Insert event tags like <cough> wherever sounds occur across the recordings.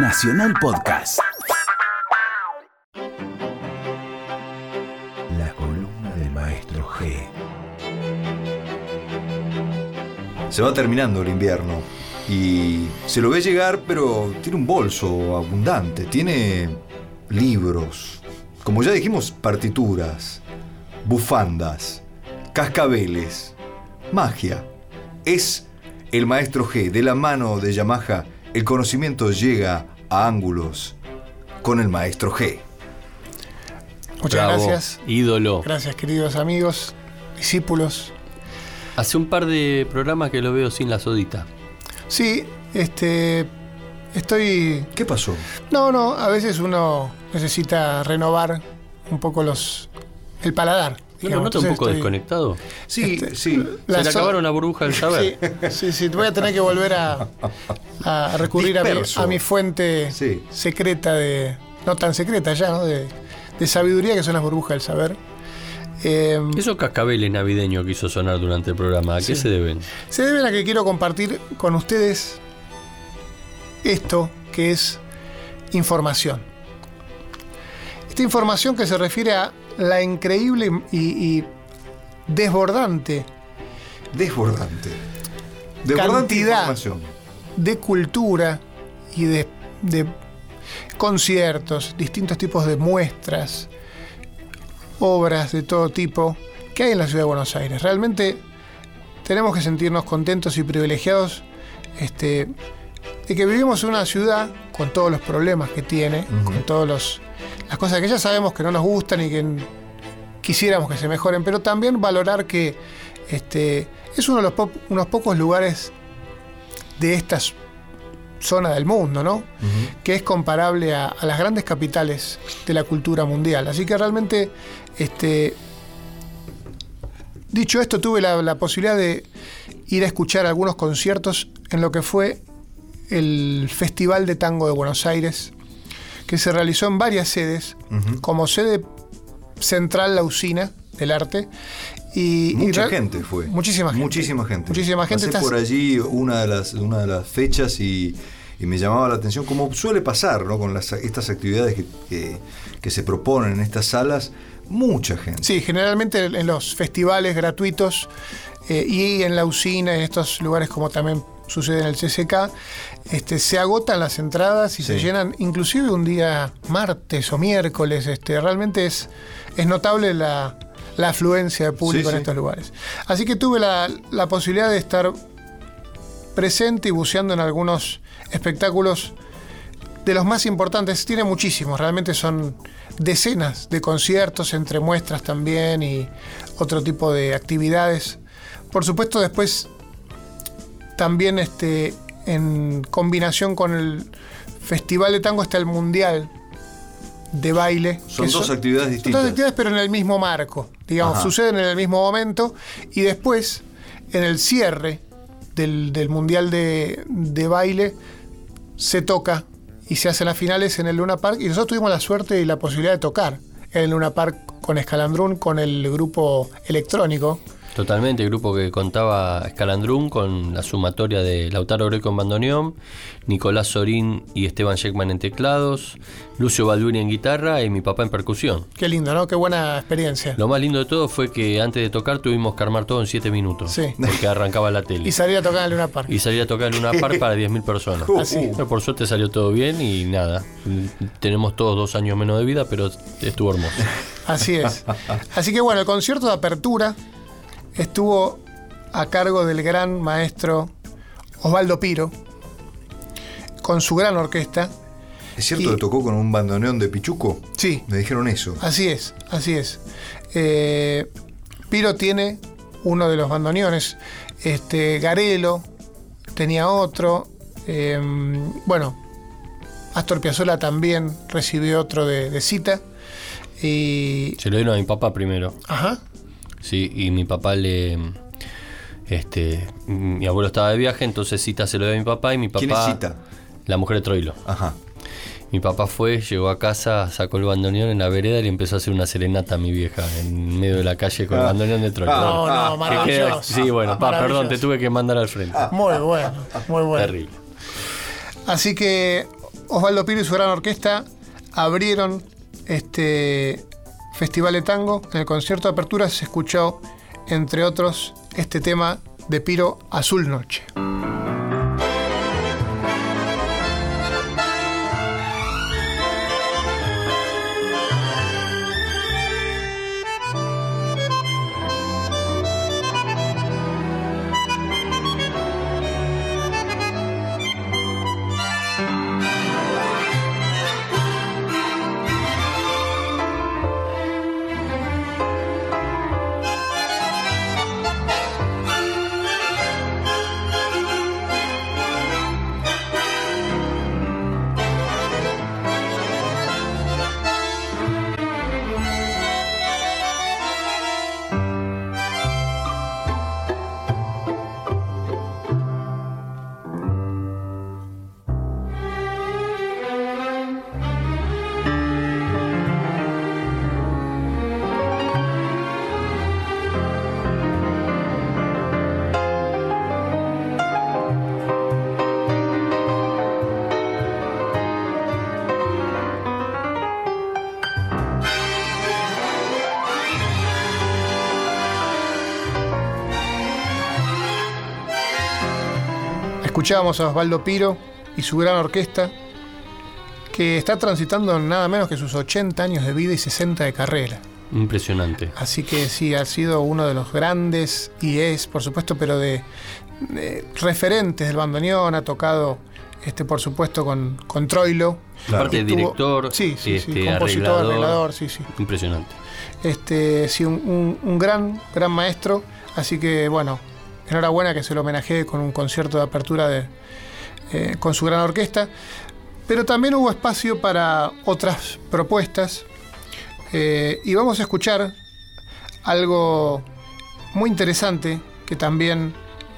Nacional Podcast. La columna del maestro G. Se va terminando el invierno y se lo ve llegar, pero tiene un bolso abundante, tiene libros, como ya dijimos, partituras, bufandas, cascabeles, magia. Es el maestro G, de la mano de Yamaha, el conocimiento llega a ángulos con el maestro G. Muchas Bravo, gracias. Ídolo. Gracias, queridos amigos, discípulos. Hace un par de programas que lo veo sin la sodita. Sí, este. Estoy. ¿Qué pasó? No, no, a veces uno necesita renovar un poco los. el paladar. ¿No lo noto un poco estoy- desconectado? Sí, Este, sí. la Se le so- acabaron la burbuja del saber. Sí, sí, sí, voy a tener que volver a, a recurrir a mi, Disperso. a mi fuente Sí. secreta de. no tan secreta ya, ¿no? De, de sabiduría que son las burbujas del saber. Eh, Esos cascabeles navideños que hizo sonar durante el programa, ¿a qué se deben? Se deben a que quiero compartir con ustedes esto que es información. Esta información que se refiere a la increíble y, y desbordante Desbordante. Desbordante Cantidad. de cultura y de, de conciertos, distintos tipos de muestras, obras de todo tipo que hay en la ciudad de Buenos Aires. Realmente tenemos que sentirnos contentos y privilegiados este, de que vivimos en una ciudad con todos los problemas que tiene, con todas las cosas que ya sabemos que no nos gustan y que quisiéramos que se mejoren, pero también valorar que este, es uno de los po- unos pocos lugares de esta zona del mundo, ¿no? Que es comparable a, a las grandes capitales de la cultura mundial. Así que realmente, este, dicho esto, tuve la, la posibilidad de ir a escuchar algunos conciertos en lo que fue el Festival de Tango de Buenos Aires, que se realizó en varias sedes, como sede central la usina del arte. Y, Mucha gente fue. Muchísima gente. Muchísima gente. Muchísima gente. Pasé Estás- por allí una de las, una de las fechas y, y me llamaba la atención, como suele pasar ¿no? con las- estas actividades que, que- que se proponen en estas salas, mucha gente. Sí, generalmente en los festivales gratuitos eh, y en la usina, en estos lugares como también sucede en el CCK, este, se agotan las entradas y se llenan, inclusive un día martes o miércoles. Este, realmente es, es notable la, la afluencia de público Sí, en estos lugares. Así que tuve la, la posibilidad de estar presente y buceando en algunos espectáculos de los más importantes, tiene muchísimos, realmente son decenas de conciertos, entre muestras también y otro tipo de actividades. Por supuesto, después también este, en combinación con el Festival de Tango está el Mundial de Baile. Son dos actividades son distintas. dos actividades, pero en el mismo marco. Digamos, Ajá. suceden en el mismo momento y después, en el cierre del, del Mundial de, de Baile, se toca y se hacen las finales en el Luna Park. Y nosotros tuvimos la suerte y la posibilidad de tocar en el Luna Park con Escalandrún, con el grupo electrónico. Totalmente, el grupo que contaba Escalandrún con la sumatoria de Lautaro Greco en bandoneón, Nicolás Sorín y Esteban Sheckman en teclados, Lucio Balduini en guitarra y mi papá en percusión. Qué lindo, ¿no? Qué buena experiencia. Lo más lindo de todo fue que antes de tocar tuvimos que armar todo en 7 minutos, Sí. porque arrancaba la tele. <laughs> Y salir a tocar en Luna Park. Y salir a tocar en una par para 10.000 personas. <laughs> Así. Pero por suerte salió todo bien y nada. Tenemos todos dos años menos de vida, pero estuvo hermoso. Así es. Así que bueno, el concierto de apertura estuvo a cargo del gran maestro Osvaldo Piro, con su gran orquesta. ¿Es cierto Y- que tocó con un bandoneón de Pichuco? Sí, Me dijeron eso. así es, así es. Eh, Piro tiene uno de los bandoneones. Este, Garelo tenía otro. eh, bueno, Astor Piazzolla también recibió otro de, de cita. Y. Se lo dieron a mi papá primero. Ajá. Sí, y mi papá le. Este, mi abuelo estaba de viaje, entonces Cita se lo dio a mi papá y mi papá. ¿Quién es Cita? La mujer de Troilo. Ajá. Mi papá fue, llegó a casa, sacó el bandoneón en la vereda y le empezó a hacer una serenata a mi vieja en medio de la calle con el bandoneón de Troilo. No, Bueno, no, que maravilloso. Sí, bueno, pa, perdón, te tuve que mandar al frente. Muy bueno, muy bueno. Terrible. Así que Osvaldo Piro y su gran orquesta abrieron este festival de tango. En el concierto de apertura se escuchó, entre otros, este tema de Piro Azul Noche. Escuchábamos a Osvaldo Piro y su gran orquesta, que está transitando nada menos que sus 80 años de vida y 60 de carrera. Impresionante. Así que sí, ha sido uno de los grandes, y es, por supuesto, pero de, de referentes del bandoneón, ha tocado, este, por supuesto, con, con Troilo. Aparte, Y tuvo- director, sí, sí, sí, este, compositor, arreglador. arreglador, sí, sí. Impresionante. Este, sí, un, un- un gran, gran maestro. Así que, bueno, enhorabuena que se lo homenajee con un concierto de apertura de, eh, con su gran orquesta. Pero también hubo espacio para otras propuestas. eh, y vamos a escuchar algo muy interesante que también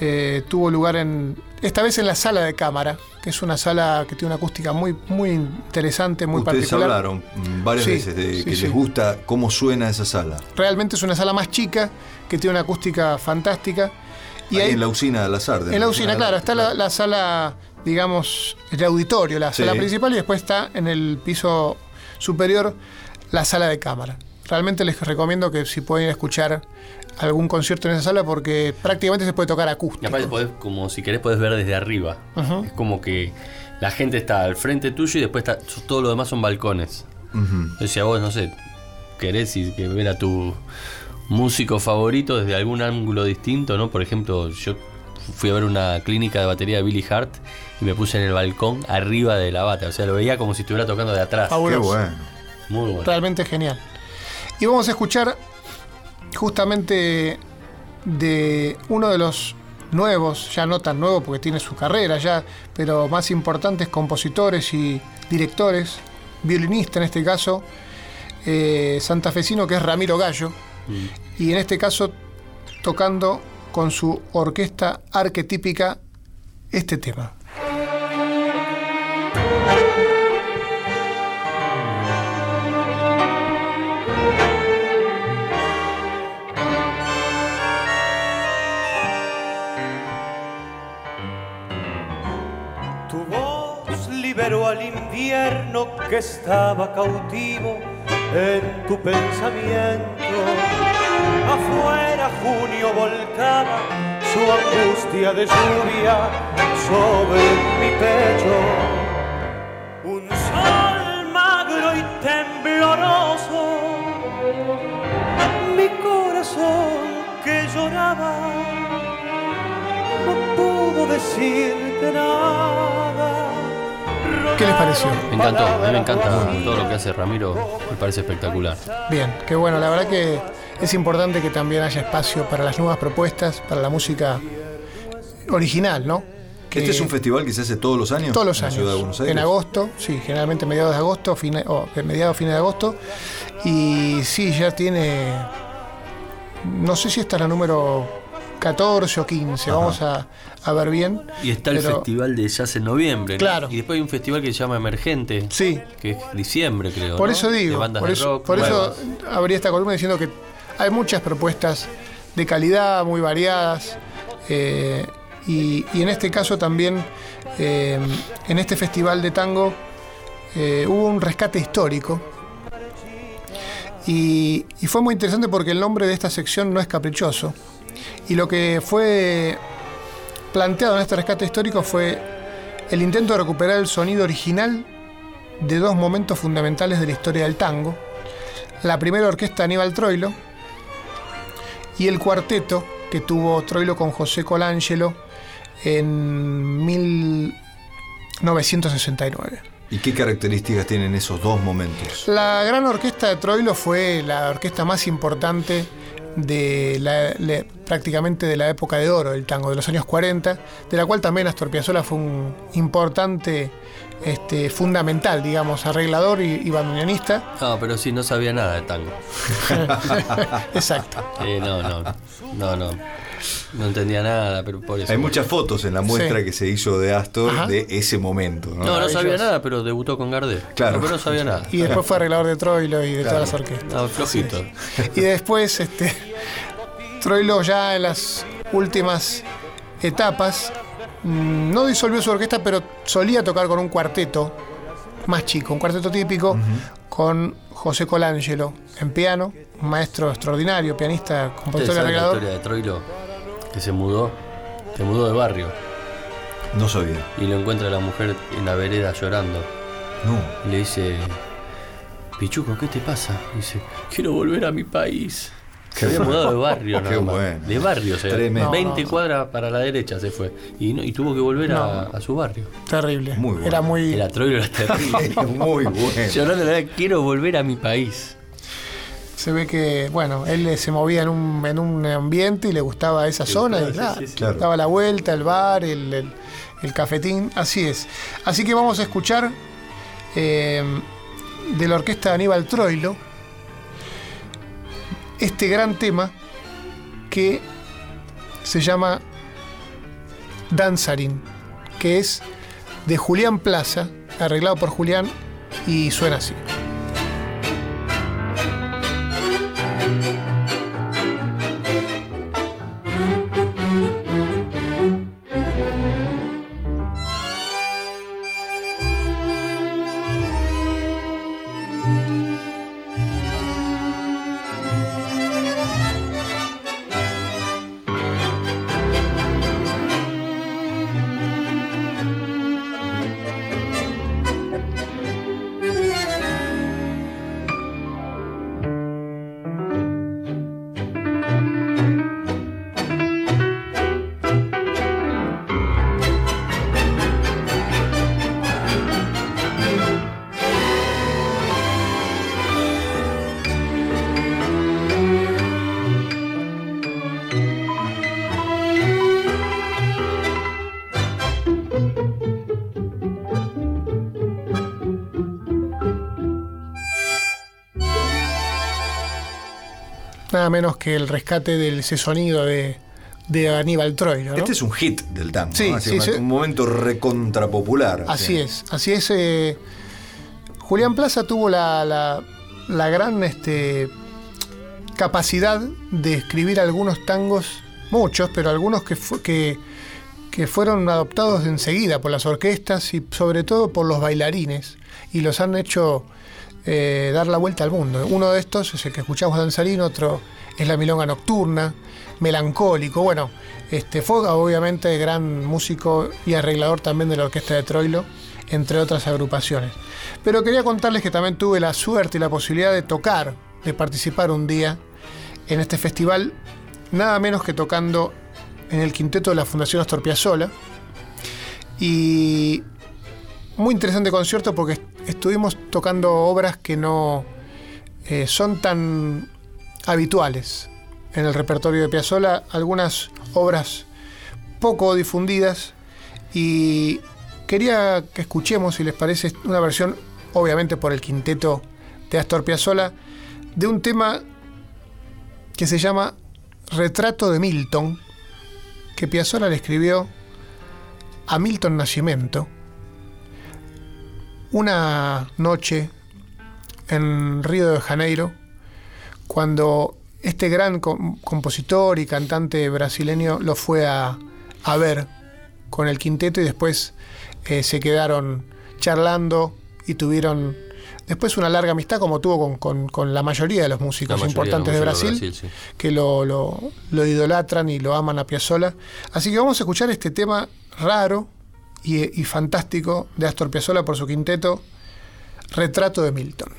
eh, tuvo lugar en. Esta vez en la sala de cámara, que es una sala que tiene una acústica muy, muy interesante, muy Ustedes particular. hablaron varias Sí, veces de sí, que sí. les gusta cómo suena esa sala. Realmente es una sala más chica, que tiene una acústica fantástica. Y Ahí ahí- en la usina de las Ardes. en la usina, claro, está la, la sala, digamos, el auditorio, la Sí. sala principal, y después está en el piso superior la sala de cámara. Realmente les recomiendo que si pueden escuchar algún concierto en esa sala, porque prácticamente se puede tocar Y acústico. aparte, podés, como si querés, podés ver desde arriba. Es como que la gente está al frente tuyo y después está, todo lo demás son balcones. Ujú. Entonces, si a vos, no sé, querés y que ver a tu músico favorito desde algún ángulo distinto, ¿no? Por ejemplo, yo fui a ver una clínica de batería de Billy Hart y me puse en el balcón arriba de la bata. O sea, lo veía como si estuviera tocando de atrás. Qué bueno. Muy bueno. Realmente genial. Y vamos a escuchar justamente de uno de los nuevos, ya no tan nuevo porque tiene su carrera ya, pero más importantes compositores y directores, violinista en este caso, eh, santafesino que es Ramiro Gallo, Y en este caso tocando con su orquesta arquetípica este tema. Tu voz liberó al invierno que estaba cautivo en tu pensamiento. Afuera junio volcaba su angustia de lluvia sobre mi pecho. Un sol magro y tembloroso, mi corazón que lloraba no pudo decirte nada. ¿Qué les pareció? Me encantó, a mí me encanta todo lo que hace Ramiro, me parece espectacular. Bien, qué bueno, la verdad que es importante que también haya espacio para las nuevas propuestas, para la música original, ¿no? Que Este es un festival que se hace todos los años. todos los en la años. ciudad de Buenos Aires. En agosto, sí, generalmente mediados de agosto, fine, o de mediados fines de agosto. Y sí, ya tiene. No sé si esta es la número 14 o 15, vamos a, a ver bien. Y está el festival de jazz en noviembre. ¿no? Claro. Y después hay un festival que se llama Emergente. Sí. Que es diciembre, creo. Por ¿no? eso De digo, bandas por de eso, rock por eso abrí esta columna diciendo que hay muchas propuestas de calidad, muy variadas, eh, y, y en este caso también, eh, en este festival de tango, eh, hubo un rescate histórico. Y, y fue muy interesante porque el nombre de esta sección no es caprichoso. Y lo que fue planteado en este rescate histórico fue el intento de recuperar el sonido original de dos momentos fundamentales de la historia del tango. La primera orquesta Aníbal Troilo y el cuarteto que tuvo Troilo con José Colangelo en 1969. ¿Y qué características tienen esos dos momentos? La gran orquesta de Troilo fue la orquesta más importante de la, le- prácticamente de la época de oro del tango, de los años 40, de la cual también Astor Piazzolla fue un importante, este, fundamental, digamos, arreglador y, y bandoneonista. No, pero sí, no sabía nada de tango. <laughs> Exacto. No, no. No, no. No entendía nada, pero por eso. Hay muchas fotos en la muestra Sí. que se hizo de Astor Ajá. de ese momento. ¿no? No, no sabía nada, pero debutó con Gardel. Claro. Pero no sabía nada. Y después fue arreglador de Troilo y de Claro. todas las orquestas. No, flojito. Y después, este, Troilo ya en las últimas etapas mm, no disolvió su orquesta, pero solía tocar con un cuarteto más chico, un cuarteto típico, con José Colangelo en piano, un maestro extraordinario, pianista, ¿Ustedes compositor y saben la arreglador. historia de Troilo? Que se mudó. Se mudó de barrio. No sabía. Y lo encuentra la mujer en la vereda llorando. No. Y le dice, Pichuco, ¿qué te pasa? Y dice, quiero volver a mi país. Se había mudado de barrio, <laughs> Qué nada más. bueno. De barrio, o sea, Tremendo. 20 No, no. cuadras para la derecha se fue. Y, no- y tuvo que volver a, a su barrio. Terrible. Muy bueno. Era muy. El Troilo era <laughs> terrible. Muy bueno. Llorando, le decía, quiero volver a mi país. Se ve que, bueno, él eh, se movía en un, en un ambiente y le gustaba esa zona y sí, claro, sí, sí. Claro. daba la vuelta, el bar, el, el- el cafetín, así es. Así que vamos a escuchar eh, de la orquesta de Aníbal Troilo este gran tema que se llama Danzarín, que es de Julián Plaza, arreglado por Julián y suena así. Thank you. Nada menos que el rescate de ese sonido de, de Aníbal Troilo. ¿no? Este es un hit del tango. Sí, ¿no? Sí, un, sí. un momento recontrapopular. Así es, así es. eh, Julián Plaza tuvo la, la- la gran este, capacidad de escribir algunos tangos, muchos, pero algunos que, fu- que, que fueron adoptados enseguida por las orquestas y sobre todo por los bailarines y los han hecho eh, dar la vuelta al mundo. Uno de estos es el que escuchamos danzarín, otro es la milonga nocturna, melancólico. Bueno, este fue obviamente gran músico y arreglador también de la orquesta de Troilo, entre otras agrupaciones. Pero quería contarles que también tuve la suerte y la posibilidad de tocar, de participar un día en este festival, nada menos que tocando en el quinteto de la Fundación Astor Piazzolla. Y muy interesante concierto porque estuvimos tocando obras que no eh, son tan habituales en el repertorio de Piazzolla, algunas obras poco difundidas y quería que escuchemos, si les parece, una versión, obviamente por el quinteto de Astor Piazzolla, de un tema que se llama Retrato de Milton, que Piazzolla le escribió a Milton Nascimento una noche en Río de Janeiro, cuando este gran com- compositor y cantante brasileño lo fue a, a ver con el quinteto y después eh, se quedaron charlando y tuvieron después una larga amistad como tuvo con, con- con la mayoría de los músicos importantes de los Brasil, músicos de Brasil, sí. que lo, lo- lo idolatran y lo aman a Piazzolla. Así que vamos a escuchar este tema raro y, fantástico de Astor Piazzolla por su quinteto, Retrato de Milton.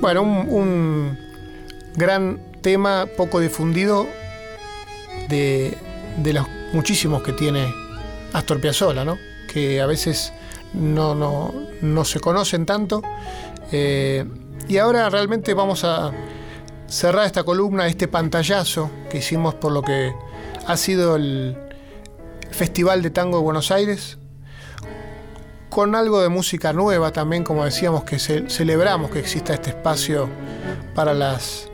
Bueno, un, gran tema poco difundido de, de los muchísimos que tiene Astor Piazzolla, ¿no? Que a veces no, no, no se conocen tanto. Eh, y ahora realmente vamos a cerrar esta columna, este pantallazo que hicimos por lo que ha sido el Festival de Tango de Buenos Aires, con algo de música nueva también, como decíamos, que ce- celebramos que exista este espacio para las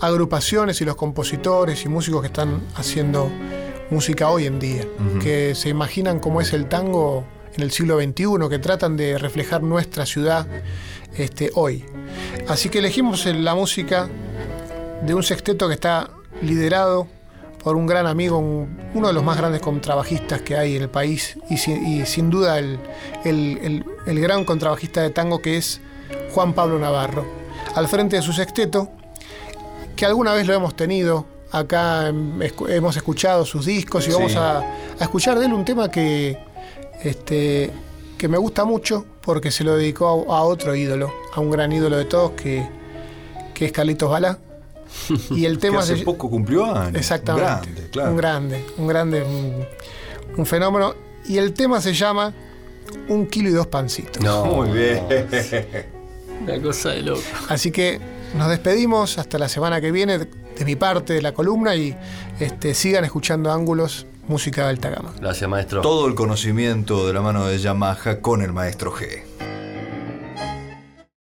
agrupaciones y los compositores y músicos que están haciendo música hoy en día, que se imaginan cómo es el tango en el siglo XXI, que tratan de reflejar nuestra ciudad este, hoy. Así que elegimos el- la música de un sexteto que está liderado por un gran amigo, un- uno de los más grandes contrabajistas que hay en el país y, si- y sin duda el, el- el- el gran contrabajista de tango que es Juan Pablo Navarro, al frente de su sexteto, que alguna vez lo hemos tenido, acá em, hemos escuchado sus discos y vamos Sí. a, a escuchar de él un tema que, este, que me gusta mucho porque se lo dedicó a, a otro ídolo, a un gran ídolo de todos que, que es Carlitos Balá. Y el <laughs> Que tema hace se- poco cumplió años. Exactamente. Un grande, claro. Un grande, un grande, un, un fenómeno. Y el tema se llama Un kilo y dos pancitos. No, <laughs> Muy bien. una cosa de loco. Así que nos despedimos hasta la semana que viene de, de mi parte de la columna y este, sigan escuchando ángulos, música de alta gama. Gracias, maestro. Todo el conocimiento de la mano de Yamaha con el maestro G.